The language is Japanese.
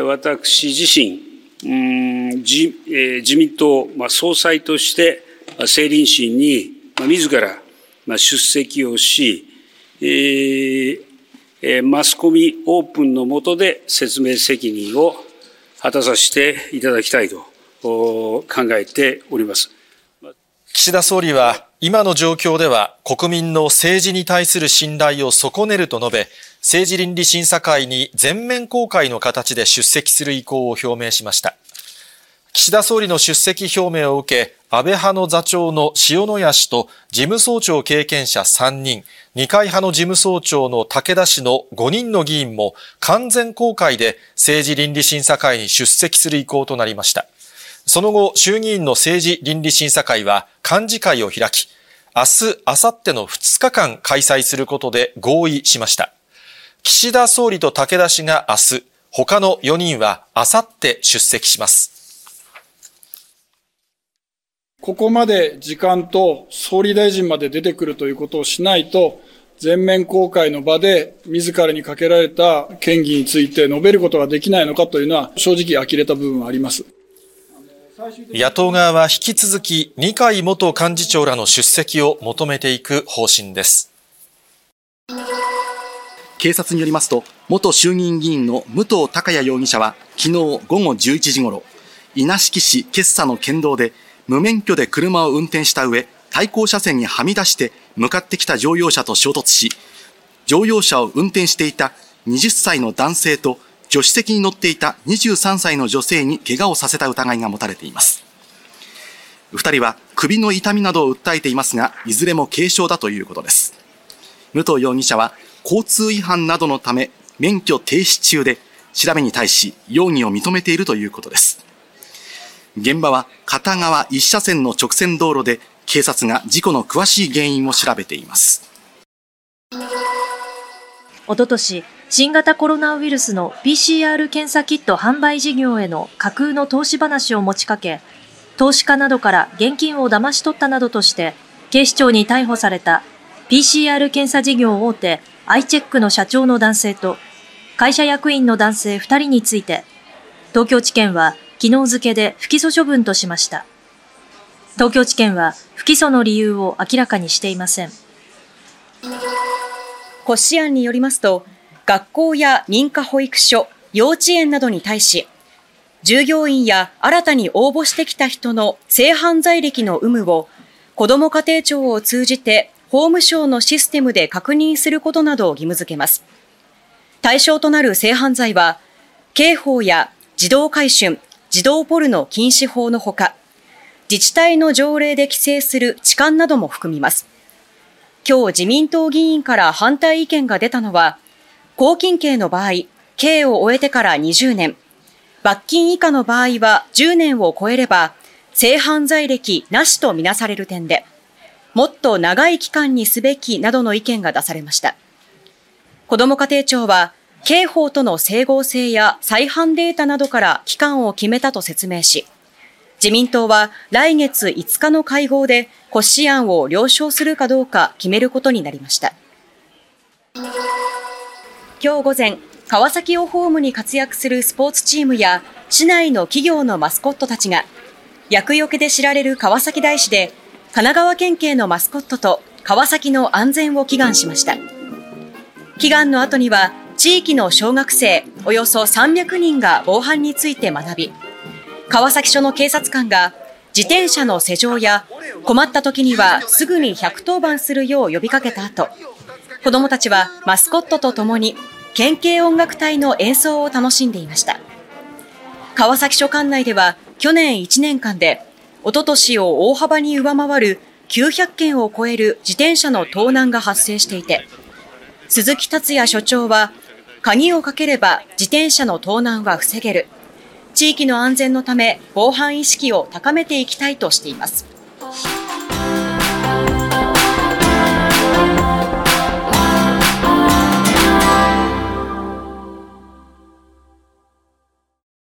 私自身、自、自民党、総裁として政倫審に、自ら、出席をし、マスコミオープンの下で説明責任を果たさせていただきたいと考えております。岸田総理は、今の状況では国民の政治に対する信頼を損ねると述べ、政治倫理審査会に全面公開の形で出席する意向を表明しました。岸田総理の出席表明を受け、安倍派の座長の塩谷氏と事務総長経験者3人、二階派の事務総長の武田氏の5人の議員も完全公開で政治倫理審査会に出席する意向となりました。その後、衆議院の政治倫理審査会は幹事会を開き、明日、明後日の2日間開催することで合意しました。岸田総理と武田氏が明日、他の4人は明後日出席します。ここまで時間と総理大臣まで出てくるということをしないと、全面公開の場で自らにかけられた権議について述べることができないのかというのは正直呆れた部分はあります。野党側は引き続き二階元幹事長らの出席を求めていく方針です。警察によりますと、元衆議院議員の武藤孝也容疑者は昨日午後11時ごろ、稲敷市決佐の県道で無免許で車を運転した上、対向車線にはみ出して向かってきた乗用車と衝突し、乗用車を運転していた20歳の男性と助手席に乗っていた23歳の女性に怪我をさせた疑いが持たれています。二人は首の痛みなどを訴えていますが、いずれも軽傷だということです。武藤容疑者は交通違反などのため免許停止中で、調べに対し容疑を認めているということです。現場は片側一車線の直線道路で、警察が事故の詳しい原因を調べています。おととし、新型コロナウイルスの PCR 検査キット販売事業への架空の投資話を持ちかけ、投資家などから現金を騙し取ったなどとして、警視庁に逮捕された PCR 検査事業大手アイチェックの社長の男性と会社役員の男性2人について、東京地検は昨日付で不起訴処分としました。東京地検は不起訴の理由を明らかにしていません。骨子案によりますと、学校や認可保育所、幼稚園などに対し、従業員や新たに応募してきた人の性犯罪歴の有無を、子ども家庭庁を通じて法務省のシステムで確認することなどを義務付けます。対象となる性犯罪は、刑法や児童回春、児童ポルノ禁止法のほか、自治体の条例で規制する痴漢なども含みます。今日自民党議員から反対意見が出たのは、公金刑の場合、刑を終えてから20年、罰金以下の場合は10年を超えれば、性犯罪歴なしとみなされる点で、もっと長い期間にすべきなどの意見が出されました。子ども家庭庁は、刑法との整合性や再犯データなどから期間を決めたと説明し、自民党は来月5日の会合で骨子案を了承するかどうか決めることになりました。今日午前、川崎をホームに活躍するスポーツチームや市内の企業のマスコットたちが、厄除けで知られる川崎大師で、神奈川県警のマスコットと川崎の安全を祈願しました。祈願の後には、地域の小学生およそ300人が防犯について学び、川崎署の警察官が自転車の施錠や困った時にはすぐに110番するよう呼びかけた後、子供たちはマスコットと共に県警音楽隊の演奏を楽しんでいました。川崎署管内では去年1年間でおととしを大幅に上回る900件を超える自転車の盗難が発生していて、鈴木達也署長は、鍵をかければ自転車の盗難は防げる。地域の安全のため防犯意識を高めていきたいとしています。